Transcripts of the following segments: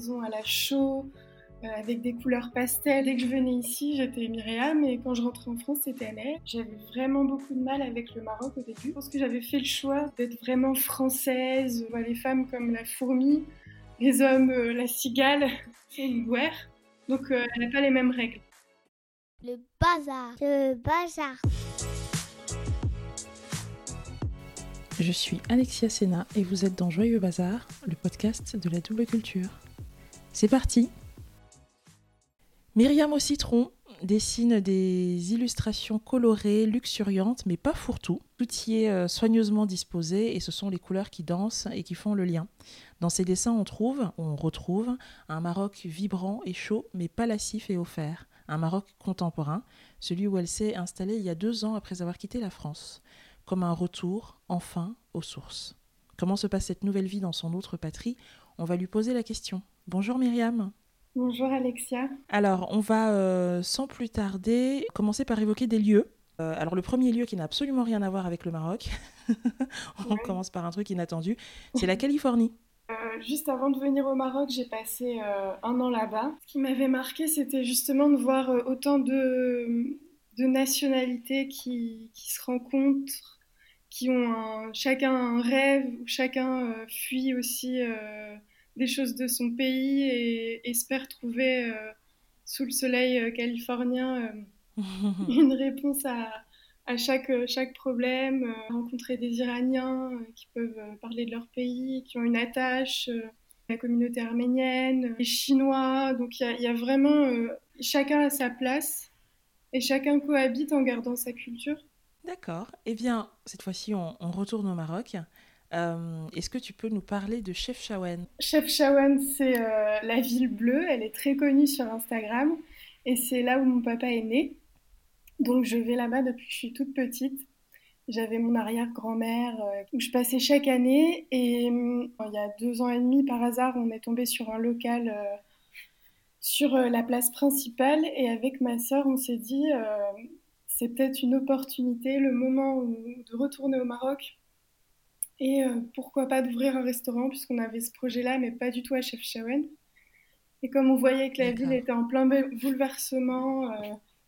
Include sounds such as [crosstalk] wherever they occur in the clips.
maisons à la chaux, euh, avec des couleurs pastel. Dès que je venais ici, j'étais Myriam et quand je rentrais en France, c'était Anne. J'avais vraiment beaucoup de mal avec le Maroc au début. Je pense que j'avais fait le choix d'être vraiment française. Les femmes comme la fourmi, les hommes euh, la cigale [laughs] et une guerre. Donc euh, elle n'a pas les mêmes règles. Le bazar. Le bazar. Je suis Alexia Sena et vous êtes dans Joyeux Bazar, le podcast de la double culture. C'est parti Myriam au citron dessine des illustrations colorées, luxuriantes, mais pas fourre-tout. Tout y est euh, soigneusement disposé et ce sont les couleurs qui dansent et qui font le lien. Dans ces dessins, on trouve, on retrouve, un Maroc vibrant et chaud, mais pas lascif et offert. Un Maroc contemporain, celui où elle s'est installée il y a deux ans après avoir quitté la France comme un retour, enfin, aux sources. Comment se passe cette nouvelle vie dans son autre patrie? On va lui poser la question. Bonjour Myriam. Bonjour Alexia. Alors, on va euh, sans plus tarder commencer par évoquer des lieux. Euh, alors, le premier lieu qui n'a absolument rien à voir avec le Maroc, [laughs] on commence par un truc inattendu, c'est la [laughs] Californie. Euh, juste avant de venir au Maroc, j'ai passé un an là-bas. Ce qui m'avait marqué, c'était justement de voir autant de, de nationalités qui, qui, se rencontrent qui ont chacun un rêve, où chacun fuit aussi des choses de son pays et espère trouver euh, sous le soleil californien [laughs] une réponse à, à chaque, chaque problème, rencontrer des Iraniens qui peuvent parler de leur pays, qui ont une attache, la communauté arménienne, les Chinois, donc il y, y, a vraiment chacun à sa place et chacun cohabite en gardant sa culture. D'accord. Eh bien, cette fois-ci, on, retourne au Maroc. Euh, est-ce que tu peux nous parler de Chef Chawen Chef c'est euh, la ville bleue. Elle est très connue sur Instagram. Et c'est là où mon papa est né. Donc je vais là-bas depuis que je suis toute petite. J'avais mon arrière-grand-mère euh, où je passais chaque année. Et il y a deux ans et demi, par hasard, on est tombé sur un local sur la place principale. Et avec ma sœur, on s'est dit c'est peut-être une opportunité, le moment de retourner au Maroc et euh, pourquoi pas d'ouvrir un restaurant puisqu'on avait ce projet-là, mais pas du tout à Chefchaouen. Et comme on voyait que la ville était en plein bouleversement, euh,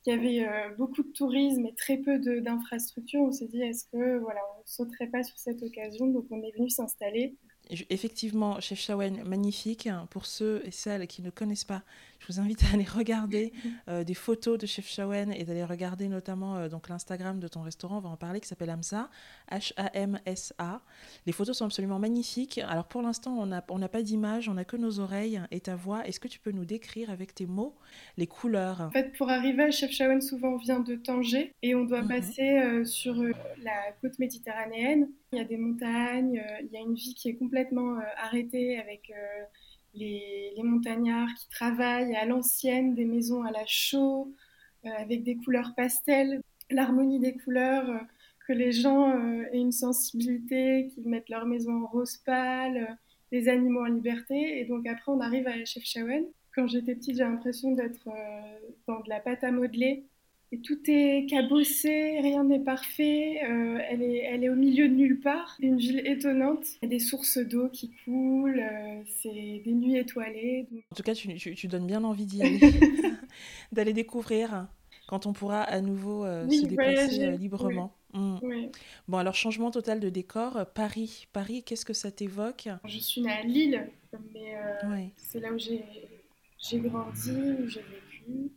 qu'il y avait euh, beaucoup de tourisme et très peu d'infrastructures, on s'est dit est-ce que voilà, on sauterait pas sur cette occasion? Donc on est venu s'installer. Effectivement, Chef Chawen, magnifique. Pour ceux et celles qui ne connaissent pas, je vous invite à aller regarder euh, des photos de Chef Shawen et d'aller regarder notamment euh, donc l'Instagram de ton restaurant, on va en parler, qui s'appelle Hamsa, H-A-M-S-A. Les photos sont absolument magnifiques. Alors pour l'instant, on n'a on pas d'image, on n'a que nos oreilles et ta voix. Est-ce que tu peux nous décrire avec tes mots les couleurs? En fait, pour arriver à Chef Shawen, souvent on vient de Tanger et on doit mhm. passer euh, sur la côte méditerranéenne. Il y a des montagnes, il y a une vie qui est complètement arrêtée avec les, montagnards qui travaillent à l'ancienne, des maisons à la chaux, euh, avec des couleurs pastel, l'harmonie des couleurs, euh, que les gens euh, aient une sensibilité, qu'ils mettent leur maison en rose pâle, les animaux en liberté. Et donc après, on arrive à Chefchaouen. Quand j'étais petite, j'ai l'impression d'être dans de la pâte à modeler et tout est cabossé, rien n'est parfait. Euh, elle, est, elle est au milieu de nulle part. Une ville étonnante. Il y a des sources d'eau qui coulent. Euh, c'est des nuits étoilées. En tout cas, tu, tu, donnes bien envie d'y aller, [laughs] [laughs] d'aller découvrir quand on pourra à nouveau euh, se déplacer librement. Mm. Bon, alors changement total de décor. Paris, Paris, qu'est-ce que ça t'évoque? Je suis née à Lille, mais c'est là où j'ai grandi, où j'ai vécu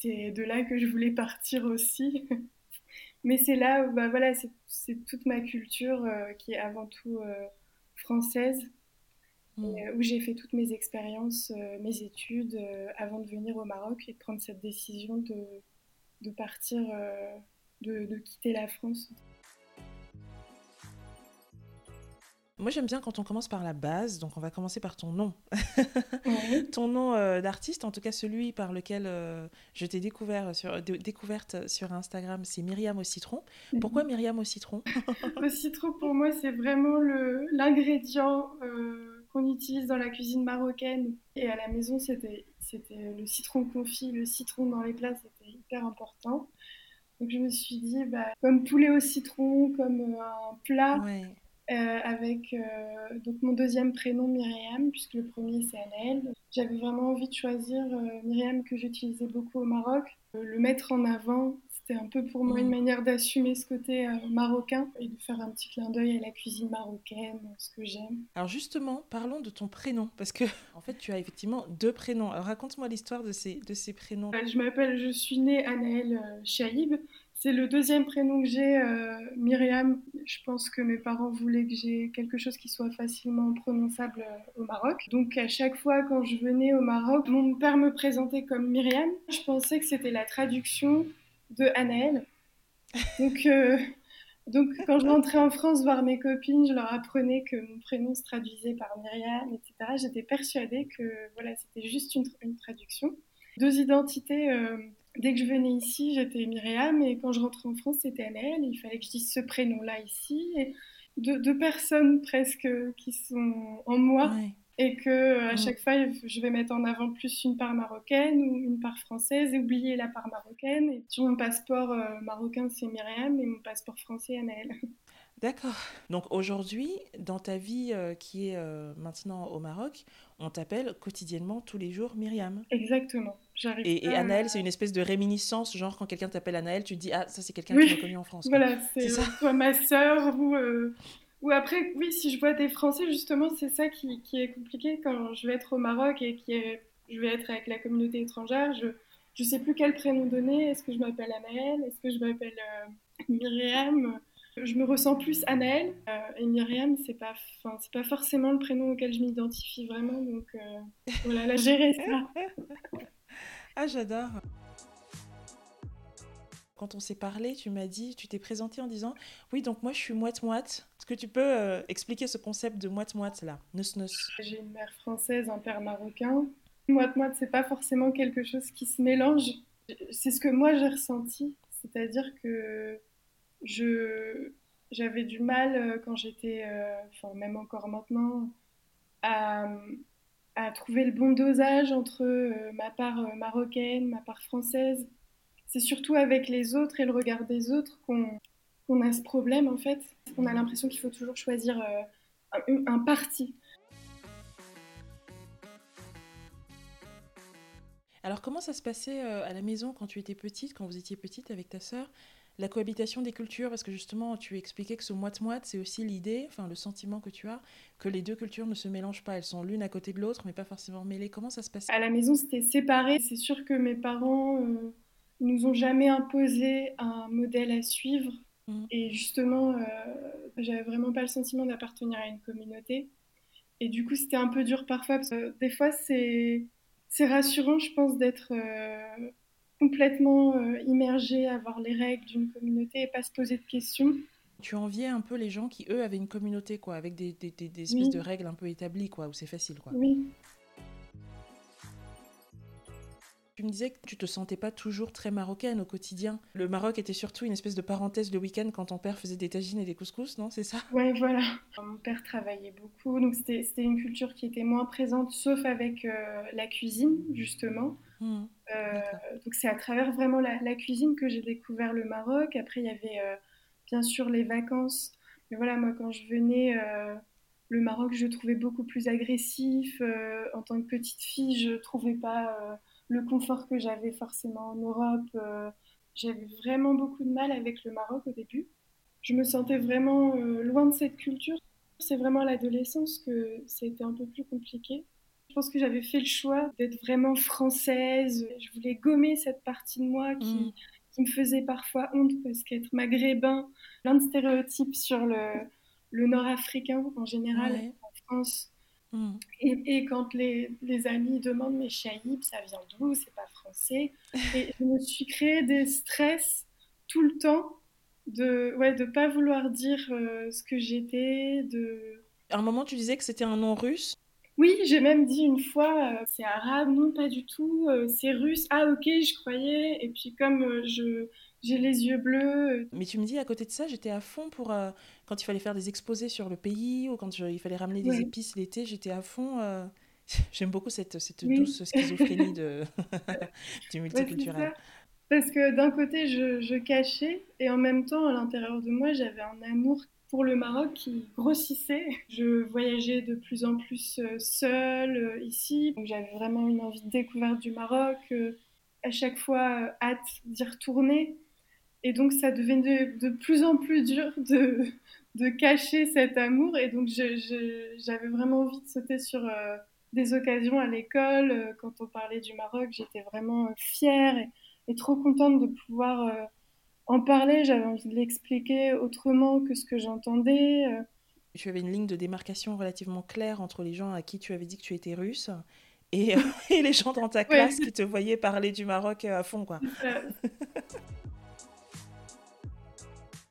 c'est de là que je voulais partir aussi. [laughs] Mais c'est là où bah, voilà, c'est toute ma culture euh, qui est avant tout euh, française, mm. euh, où j'ai fait toutes mes expériences, mes études avant de venir au Maroc et de prendre cette décision de, de partir, de, de quitter la France. Moi, j'aime bien quand on commence par la base, donc on va commencer par ton nom. [laughs] ton nom euh, d'artiste, en tout cas celui par lequel euh, je t'ai découvert sur, découverte sur Instagram, c'est Myriam au citron. Mhm. Pourquoi Myriam au citron [laughs] Le citron, pour moi, c'est vraiment l'ingrédient euh, qu'on utilise dans la cuisine marocaine. Et à la maison, c'était le citron confit, le citron dans les plats, c'était hyper important. Donc je me suis dit, bah, comme poulet au citron, comme un plat euh, avec euh, donc mon deuxième prénom Myriam, puisque le premier c'est Anaël. J'avais vraiment envie de choisir euh, Myriam que j'utilisais beaucoup au Maroc, le mettre en avant. C'était un peu pour moi une manière d'assumer ce côté marocain et de faire un petit clin d'œil à la cuisine marocaine, ce que j'aime. Alors justement, parlons de ton prénom, parce que [laughs] en fait tu as effectivement deux prénoms. Alors raconte-moi l'histoire de ces, de ces prénoms. Je m'appelle, je suis née Anaël Chaïb. C'est le deuxième prénom que j'ai, euh, Myriam. Je pense que mes parents voulaient que j'ai quelque chose qui soit facilement prononçable euh, au Maroc. Donc à chaque fois quand je venais au Maroc, mon père me présentait comme Myriam. Je pensais que c'était la traduction de Anaël. Donc, euh, quand je rentrais en France voir mes copines, je leur apprenais que mon prénom se traduisait par Myriam, etc. J'étais persuadée que voilà, c'était juste une, traduction. Deux identités dès que je venais ici, j'étais Myriam, et quand je rentrais en France, c'était Annelle. Il fallait que je dise ce prénom-là ici. Et deux, personnes presque qui sont en moi. Et que à chaque fois, je vais mettre en avant plus une part marocaine ou une part française et oublier la part marocaine. Et sur mon passeport euh, marocain, c'est Myriam et mon passeport français, Anaël. [laughs] D'accord. Donc aujourd'hui, dans ta vie euh, qui est euh, maintenant au Maroc, on t'appelle quotidiennement, tous les jours, Myriam. Exactement. Et, et Anaël, c'est une espèce de réminiscence, genre quand quelqu'un t'appelle Anaël, tu te dis, ah, ça c'est quelqu'un qui m'a connu en France. Voilà, c'est soit ma sœur ou... Euh, ou après, oui, si je vois des Français, justement, c'est ça qui, qui, est compliqué quand je vais être au Maroc et qui est, je vais être avec la communauté étrangère. Je ne sais plus quel prénom donner. Est-ce que je m'appelle Anaël Est-ce que je m'appelle Myriam? Je me ressens plus Anaël euh, et Myriam, c'est pas, c'est pas forcément le prénom auquel je m'identifie vraiment, donc euh, voilà, la gérer ça. Ah, j'adore. Quand on s'est parlé, tu m'as dit, tu t'es présenté en disant, oui, donc moi je suis moite-moite. Est-ce que tu peux euh, expliquer ce concept de moite-moite là, neus J'ai une mère française, un père marocain. Moite-moite, c'est pas forcément quelque chose qui se mélange. C'est ce que moi j'ai ressenti, c'est-à-dire que je, j'avais du mal euh, quand j'étais, euh, enfin même encore maintenant, à, trouver le bon dosage entre euh, ma part marocaine, ma part française. C'est surtout avec les autres et le regard des autres qu'on qu'on a ce problème en fait. On a l'impression qu'il faut toujours choisir un, un parti. Alors comment ça se passait à la maison quand tu étais petite, quand vous étiez petite avec ta sœur? La cohabitation des cultures, parce que justement, tu expliquais que ce moite-moite, c'est aussi l'idée, enfin le sentiment que tu as, que les deux cultures ne se mélangent pas. Elles sont l'une à côté de l'autre, mais pas forcément mêlées. Comment ça se passe? À la maison, c'était séparé. C'est sûr que mes parents euh, nous ont jamais imposé un modèle à suivre. Mmh. Et justement, euh, j'avais vraiment pas le sentiment d'appartenir à une communauté. Et du coup, c'était un peu dur parfois, parce que des fois, c'est rassurant, je pense, d'être euh, complètement euh, immergé à voir les règles d'une communauté et pas se poser de questions. Tu enviais un peu les gens qui, eux, avaient une communauté, quoi, avec des, des, des, espèces de règles un peu établies, quoi, où c'est facile, quoi. Oui. Tu me disais que tu te sentais pas toujours très marocaine au quotidien. Le Maroc était surtout une espèce de parenthèse le week-end quand ton père faisait des tagines et des couscous, non C'est ça? Ouais, voilà. Mon père travaillait beaucoup, donc c'était une culture qui était moins présente, sauf avec euh, la cuisine, justement. Mmh. Euh, donc c'est à travers vraiment la, cuisine que j'ai découvert le Maroc. Après, il y avait euh, bien sûr les vacances. Mais voilà, moi, quand je venais, euh, le Maroc, je trouvais beaucoup plus agressif. en tant que petite fille, je trouvais pas le confort que j'avais forcément en Europe. j'avais vraiment beaucoup de mal avec le Maroc au début. Je me sentais vraiment loin de cette culture. C'est vraiment à l'adolescence que c'était un peu plus compliqué. Pense que j'avais fait le choix d'être vraiment française. Je voulais gommer cette partie de moi qui, mm. qui me faisait parfois honte parce qu'être maghrébin, plein de stéréotypes sur le, le nord-africain en général en France. Mm. Et, et, quand les, les, amis demandent mais Chaïb, ça vient d'où? C'est pas français. [laughs] Et je me suis créé des stress tout le temps de ouais de pas vouloir dire euh, ce que j'étais. De... À un moment, tu disais que c'était un nom russe? Oui, j'ai même dit une fois, euh, c'est arabe, non pas du tout, euh, c'est russe, ah ok, je croyais, et puis comme euh, je j'ai les yeux bleus. Mais tu me dis, à côté de ça, j'étais à fond pour quand il fallait faire des exposés sur le pays ou quand il fallait ramener des épices l'été, j'étais à fond. [laughs] J'aime beaucoup cette, cette douce [laughs] schizophrénie de... [laughs] du multiculturel. Parce que d'un côté, je, je, cachais et en même temps, à l'intérieur de moi, j'avais un amour pour le Maroc qui grossissait. Je voyageais de plus en plus euh, seule euh, ici. J'avais vraiment une envie de découverte du Maroc. Euh, à chaque fois, hâte d'y retourner. Et donc, ça devenait de, plus en plus dur de, cacher cet amour. Et donc, j'avais vraiment envie de sauter sur des occasions à l'école. Quand on parlait du Maroc, j'étais vraiment fière. Et, trop contente de pouvoir en parler. J'avais envie de l'expliquer autrement que ce que j'entendais. Euh. Tu avais une ligne de démarcation relativement claire entre les gens à qui tu avais dit que tu étais russe et, [laughs] [laughs] et les gens dans ta classe qui te voyaient parler du Maroc à fond. quoi. [laughs]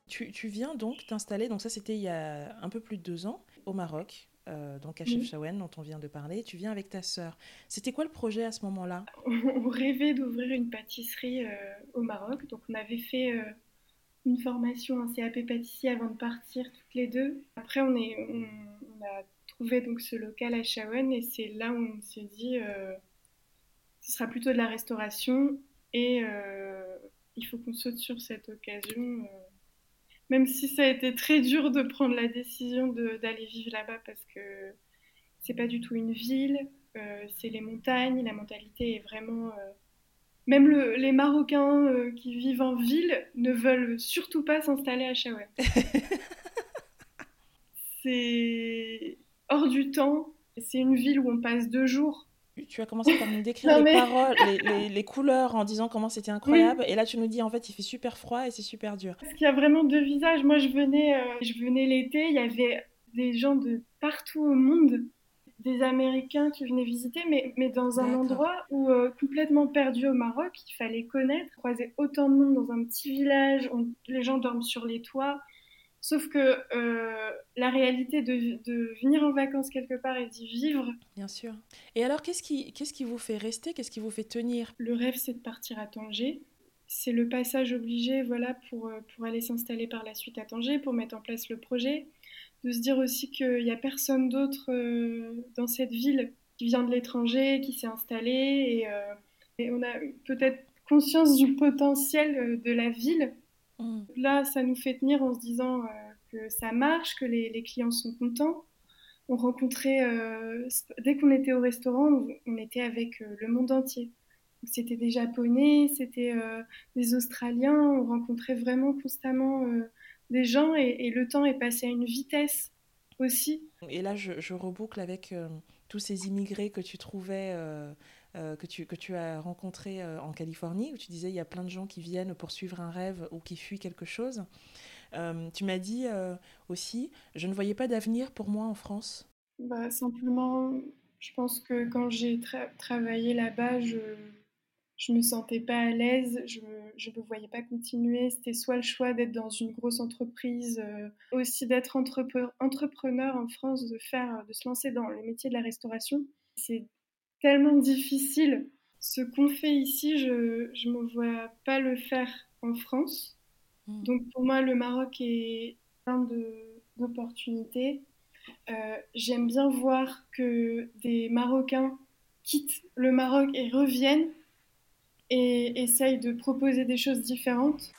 tu, tu, viens donc t'installer, donc ça c'était il y a un peu plus de deux ans, au Maroc. Euh, donc à Chefchaouen, dont on vient de parler. Tu viens avec ta sœur. C'était quoi le projet à ce moment-là? [laughs] On rêvait d'ouvrir une pâtisserie euh, au Maroc. Donc on avait fait euh, une formation, un CAP pâtissier avant de partir toutes les deux. Après, on, est, on, a trouvé donc ce local à Chaouen et c'est là où on s'est dit ce sera plutôt de la restauration et il faut qu'on saute sur cette occasion même si ça a été très dur de prendre la décision d'aller vivre là-bas parce que c'est pas du tout une ville, euh, c'est les montagnes, la mentalité est vraiment. Euh, même les Marocains euh, qui vivent en ville ne veulent surtout pas s'installer à Chaouet. [laughs] c'est hors du temps. C'est une ville où on passe deux jours tu as commencé par nous décrire les paroles, les, couleurs en disant comment c'était incroyable. Et là, tu nous dis en fait, il fait super froid et c'est super dur. Parce qu'il y a vraiment deux visages. Moi, je venais, euh, je venais l'été, il y avait des gens de partout au monde, des Américains qui venaient visiter, mais, mais dans un endroit où euh, complètement perdu au Maroc, il fallait connaître, croiser autant de monde dans un petit village, les gens dorment sur les toits. Sauf que euh, la réalité de, de, venir en vacances quelque part et d'y vivre. Bien sûr. Et alors, qu'est-ce qui, qu'est-ce qui vous fait rester? Qu'est-ce qui vous fait tenir? Le rêve, c'est de partir à Tanger. C'est le passage obligé voilà, pour, euh, pour aller s'installer par la suite à Tanger, pour mettre en place le projet. De se dire aussi qu'il n'y a personne d'autre euh, dans cette ville qui vient de l'étranger, qui s'est installé. Et, et on a peut-être conscience du potentiel de la ville Mm. Là, ça nous fait tenir en se disant euh, que ça marche, que les, clients sont contents. On rencontrait, euh, dès qu'on était au restaurant, on, était avec euh, le monde entier. C'était des Japonais, c'était des Australiens, on rencontrait vraiment constamment des gens et, le temps est passé à une vitesse aussi. Et là, je, je reboucle avec tous ces immigrés que tu trouvais euh, que, tu, as rencontré euh, en Californie, où tu disais il y a plein de gens qui viennent pour suivre un rêve ou qui fuient quelque chose. Euh, tu m'as dit aussi, je ne voyais pas d'avenir pour moi en France. Bah, simplement, je pense que quand j'ai travaillé là-bas, je je me sentais pas à l'aise, je ne me voyais pas continuer. C'était soit le choix d'être dans une grosse entreprise, aussi d'être entrepreneur en France, de faire, de se lancer dans le métier de la restauration. Tellement difficile. Ce qu'on fait ici, je ne me vois pas le faire en France. Hmm. Donc pour moi, le Maroc est plein d'opportunités. Euh, J'aime bien voir que des Marocains quittent le Maroc et reviennent et essayent de proposer des choses différentes.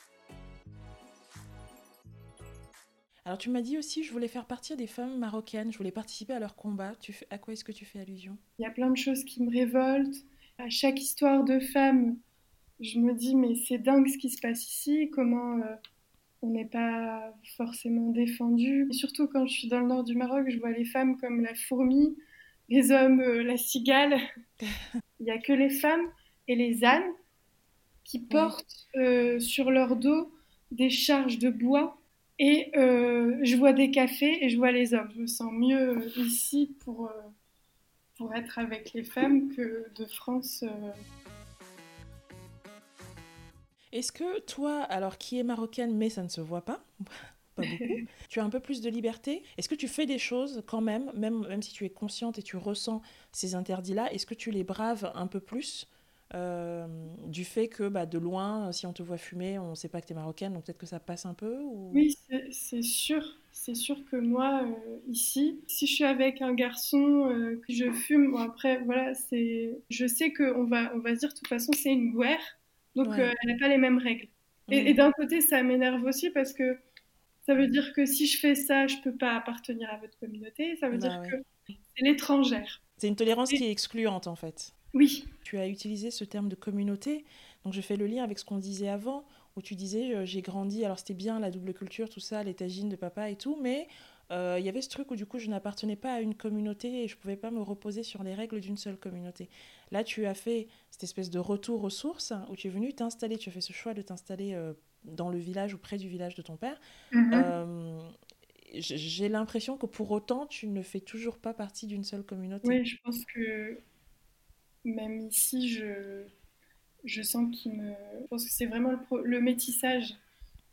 Alors tu m'as dit aussi, je voulais faire partie des femmes marocaines, je voulais participer à leur combat. Tu à quoi est-ce que tu fais allusion? Il y a plein de choses qui me révoltent. À chaque histoire de femme, je me dis mais c'est dingue ce qui se passe ici, comment euh, on n'est pas forcément défendu. Et surtout quand je suis dans le nord du Maroc, je vois les femmes comme la fourmi, les hommes euh, la cigale. [laughs] Il n'y a que les femmes et les ânes qui portent euh, sur leur dos des charges de bois et euh, je vois des cafés et je vois les hommes. Je me sens mieux euh, ici pour, euh, pour être avec les femmes que de France. Est-ce que toi, alors qui est marocaine, mais ça ne se voit pas, [laughs] pas beaucoup, [laughs] tu as un peu plus de liberté? Est-ce que tu fais des choses quand même, même, même si tu es consciente et tu ressens ces interdits-là, est-ce que tu les braves un peu plus? Euh, du fait que bah, de loin, si on te voit fumer, on ne sait pas que tu es marocaine, donc peut-être que ça passe un peu Oui, c'est sûr. C'est sûr que moi, euh, ici, si je suis avec un garçon euh, que je fume, bon, après, voilà, c'est, je sais qu'on va, on va se dire, de toute façon, c'est une guerre. Donc, Ouais. elle n'a pas les mêmes règles. Et, et d'un côté, ça m'énerve aussi parce que ça veut dire que si je fais ça, je peux pas appartenir à votre communauté. Ça veut Bah dire ouais. que c'est l'étrangère. C'est une tolérance qui est excluante en fait. Oui, Tu as utilisé ce terme de communauté, donc je fais le lien avec ce qu'on disait avant, où tu disais euh, j'ai grandi, alors c'était bien la double culture, tout ça, les tagines de papa et tout, mais euh, il y avait ce truc où du coup je n'appartenais pas à une communauté et je pouvais pas me reposer sur les règles d'une seule communauté. Là tu as fait cette espèce de retour aux sources, où tu es venu t'installer, tu as fait ce choix de t'installer euh, dans le village ou près du village de ton père. Mhm. J'ai l'impression que pour autant tu ne fais toujours pas partie d'une seule communauté. oui, je pense que même ici, je, je sens qu'il me. Je pense que c'est vraiment le, pro- le métissage.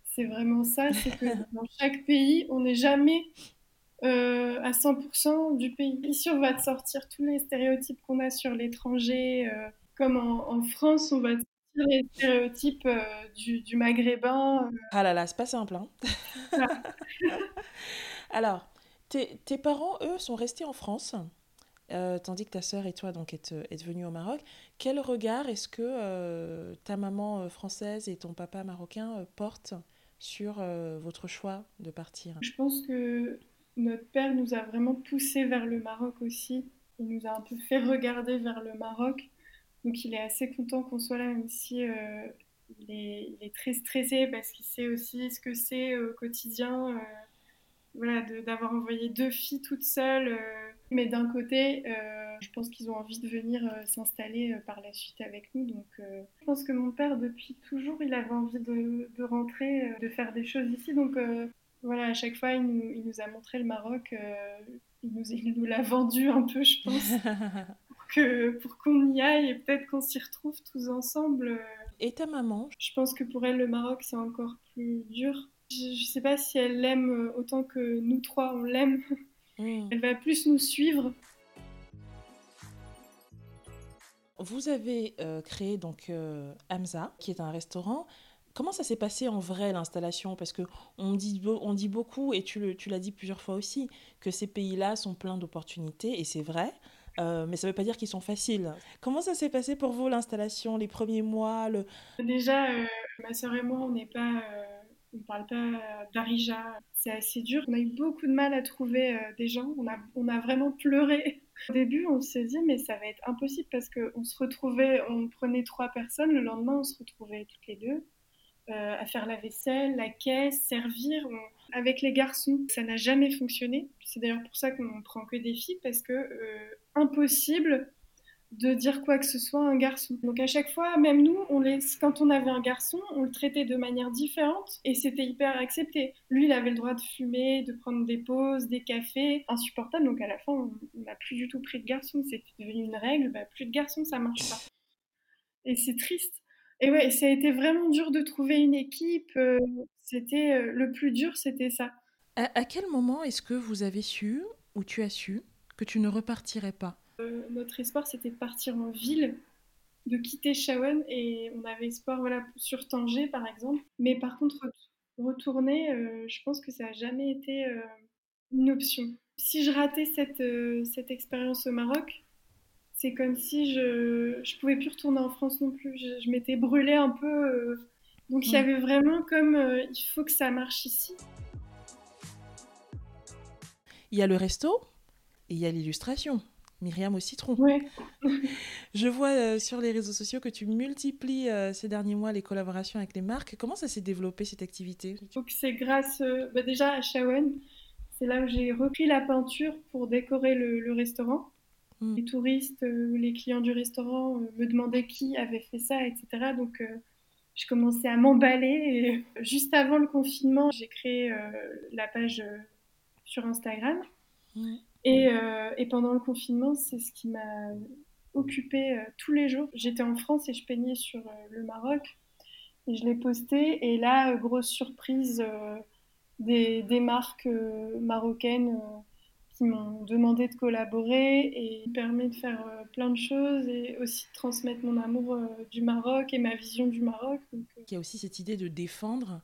C'est vraiment ça, c'est que [laughs] dans chaque pays, on n'est jamais euh, à 100% du pays. Ici, on va te sortir tous les stéréotypes qu'on a sur l'étranger. euh, comme en, en France, on va te sortir les stéréotypes euh, du, du maghrébin. euh, Ah là là, c'est pas simple, hein. [laughs] [laughs] Alors, tes, tes parents, eux, sont restés en France, euh, tandis que ta sœur et toi, donc, êtes, êtes venus au Maroc. Quel regard est-ce que euh, ta maman euh, française et ton papa marocain portent sur votre choix de partir? Je pense que notre père nous a vraiment poussés vers le Maroc aussi. Il nous a un peu fait regarder vers le Maroc. Donc il est assez content qu'on soit là, même si il est, très stressé parce qu'il sait aussi ce que c'est au quotidien. euh, voilà, d'avoir envoyé deux filles toutes seules. Mais d'un côté, euh, je pense qu'ils ont envie de venir euh, s'installer euh, par la suite avec nous. Donc je pense que mon père, depuis toujours, il avait envie de, de rentrer, de faire des choses ici. Donc voilà, à chaque fois, il nous, il nous a montré le Maroc. il nous, il nous l'a vendu un peu, je pense, [laughs] pour que, pour qu'on y aille et peut-être qu'on s'y retrouve tous ensemble. Et ta maman? Je pense que pour elle, le Maroc, c'est encore plus dur. Je ne sais pas si elle l'aime autant que nous trois, on l'aime. [laughs] Hmm. Elle va plus nous suivre. Vous avez euh, créé donc euh, Hamza, qui est un restaurant. Comment ça s'est passé en vrai l'installation? Parce que on dit, on dit beaucoup, et tu le- tu l'as dit plusieurs fois aussi, que ces pays-là sont pleins d'opportunités, et c'est vrai. Euh, mais ça ne veut pas dire qu'ils sont faciles. Comment ça s'est passé pour vous l'installation, les premiers mois, le... Déjà, euh, ma sœur et moi, on n'est pas, euh, on parle pas euh, d'Arija. C'est assez dur. On a eu beaucoup de mal à trouver euh, des gens. On a, vraiment pleuré. Au début, on s'est dit, mais ça va être impossible parce qu'on se retrouvait, on prenait trois personnes. Le lendemain, on se retrouvait toutes les deux euh, à faire la vaisselle, la caisse, servir. Avec les garçons, ça n'a jamais fonctionné. C'est d'ailleurs pour ça qu'on prend que des filles parce que impossible de dire quoi que ce soit à un garçon. Donc à chaque fois, même nous, on les... quand on avait un garçon, on le traitait de manière différente et c'était hyper accepté. Lui, il avait le droit de fumer, de prendre des pauses, des cafés, insupportable. Donc à la fin, on n'a plus du tout pris de garçon. C'était devenu une règle, bah, plus de garçons, ça marche pas. Et c'est triste. Et ouais, ça a été vraiment dur de trouver une équipe. euh, C'était euh, le plus dur, c'était ça. À, quel moment est-ce que vous avez su, ou tu as su, que tu ne repartirais pas? Notre espoir, c'était de partir en ville, de quitter Chawen, et on avait espoir voilà, sur Tanger, par exemple. Mais par contre, ret- retourner, euh, je pense que ça n'a jamais été euh, une option. Si je ratais cette, euh, cette expérience au Maroc, c'est comme si je je pouvais plus retourner en France non plus. Je, je m'étais brûlée un peu. euh, donc il y avait vraiment comme euh, il faut que ça marche ici. Il y a le resto et il y a l'illustration. Myriam au citron. Ouais. [laughs] Je vois euh, sur les réseaux sociaux que tu multiplies euh, ces derniers mois les collaborations avec les marques. Comment ça s'est développé cette activité? Donc c'est grâce euh, bah, déjà à Shawen, c'est là où j'ai repris la peinture pour décorer le, le restaurant. Mm. Les touristes, les clients du restaurant me demandaient qui avait fait ça, etc. Donc je commençais à m'emballer. Et juste avant le confinement, j'ai créé la page sur Instagram. Et, euh, et pendant le confinement, c'est ce qui m'a occupée euh, tous les jours. J'étais en France et je peignais sur euh, le Maroc. Et je l'ai posté. Et là, euh, grosse surprise, des, des marques marocaines qui m'ont demandé de collaborer. Et il permet de faire plein de choses et aussi de transmettre mon amour du Maroc et ma vision du Maroc. Donc, Il y a aussi cette idée de défendre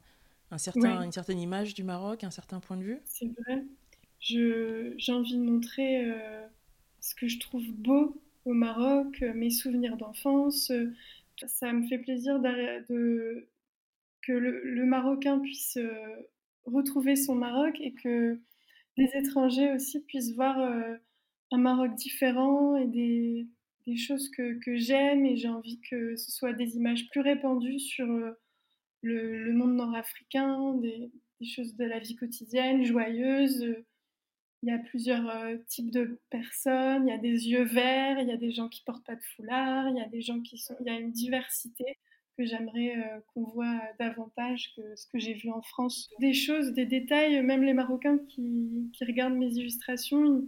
un certain, Ouais. une certaine image du Maroc, un certain point de vue. C'est vrai. J'ai envie de montrer euh, ce que je trouve beau au Maroc, euh, mes souvenirs d'enfance, euh, Ça me fait plaisir de, que le, Marocain puisse retrouver son Maroc et que les étrangers aussi puissent voir un Maroc différent et des, des choses que, j'aime et j'ai envie que ce soit des images plus répandues sur le, le monde nord-africain, des, des, choses de la vie quotidienne, joyeuses. Il y a plusieurs types de personnes, il y a des yeux verts, il y a des gens qui portent pas de foulard, il y a des gens qui sont... Il y a une diversité que j'aimerais qu'on voit davantage que ce que j'ai vu en France. Des choses, des détails, même les Marocains qui, regardent mes illustrations,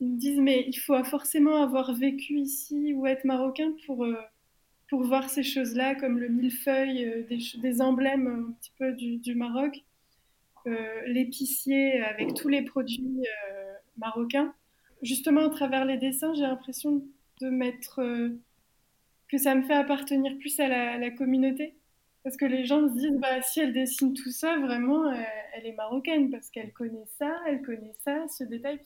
ils me disent mais il faut forcément avoir vécu ici ou être marocain pour, euh, pour voir ces choses-là, comme le millefeuille, euh, des, emblèmes un petit peu du, Maroc, euh, l'épicier avec tous les produits marocains. Justement, à travers les dessins, j'ai l'impression de mettre que ça me fait appartenir plus à la, communauté. Parce que les gens se disent, bah, si elle dessine tout ça, vraiment, elle est marocaine, parce qu'elle connaît ça, elle connaît ça, ce détail.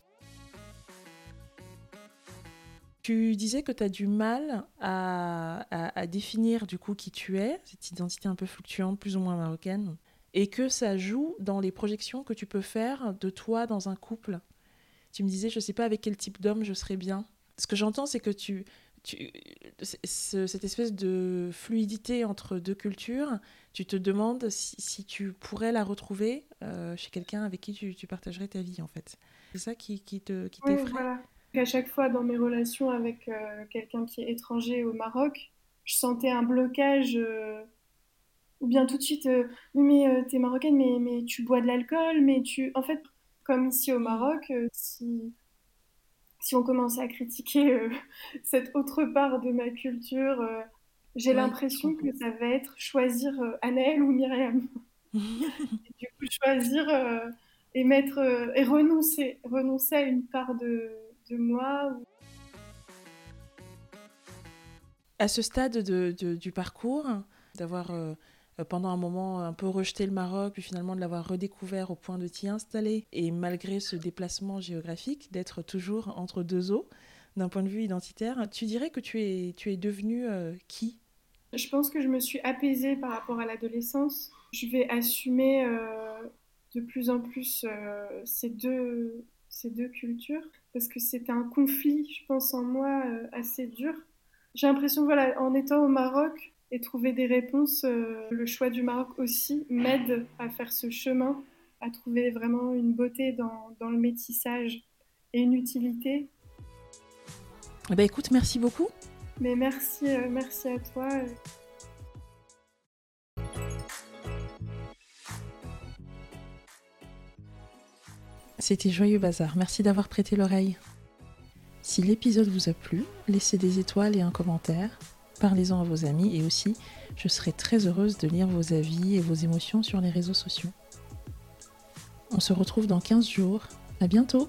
Tu disais que tu as du mal à, définir du coup qui tu es, cette identité un peu fluctuante, plus ou moins marocaine, et que ça joue dans les projections que tu peux faire de toi dans un couple. Tu me disais, je ne sais pas avec quel type d'homme je serais bien. Ce que j'entends, c'est que tu, tu, cette espèce de fluidité entre deux cultures, tu te demandes si, tu pourrais la retrouver euh, chez quelqu'un avec qui tu, partagerais ta vie, en fait. C'est ça qui, qui te qui t'effraie? à chaque fois dans mes relations avec euh, quelqu'un qui est étranger au Maroc, je sentais un blocage. Euh, ou bien tout de suite, euh, mais t'es marocaine, mais, mais tu bois de l'alcool, mais tu. En fait, comme ici au Maroc, si, si on commence à critiquer [laughs] cette autre part de ma culture, j'ai l'impression que ça va être choisir Anaël ou Myriam. [laughs] du coup, choisir et mettre et renoncer, renoncer à une part de de moi. À ce stade de, du parcours, d'avoir euh, pendant un moment un peu rejeté le Maroc, puis finalement de l'avoir redécouvert au point de t'y installer, et malgré ce déplacement géographique, d'être toujours entre deux eaux, d'un point de vue identitaire, tu dirais que tu es, tu es devenu euh, qui? Je pense que je me suis apaisée par rapport à l'adolescence. Je vais assumer euh, de plus en plus ces deux ces deux cultures, parce que c'est un conflit, je pense, en moi euh, assez dur. J'ai l'impression, voilà, en étant au Maroc et trouver des réponses, euh, le choix du Maroc aussi m'aide à faire ce chemin, à trouver vraiment une beauté dans, dans le métissage et une utilité. Eh ben écoute, merci beaucoup. Mais merci, euh, merci à toi. C'était Joyeux Bazar, merci d'avoir prêté l'oreille. Si l'épisode vous a plu, laissez des étoiles et un commentaire, parlez-en à vos amis et aussi, je serai très heureuse de lire vos avis et vos émotions sur les réseaux sociaux. On se retrouve dans 15 jours. À bientôt!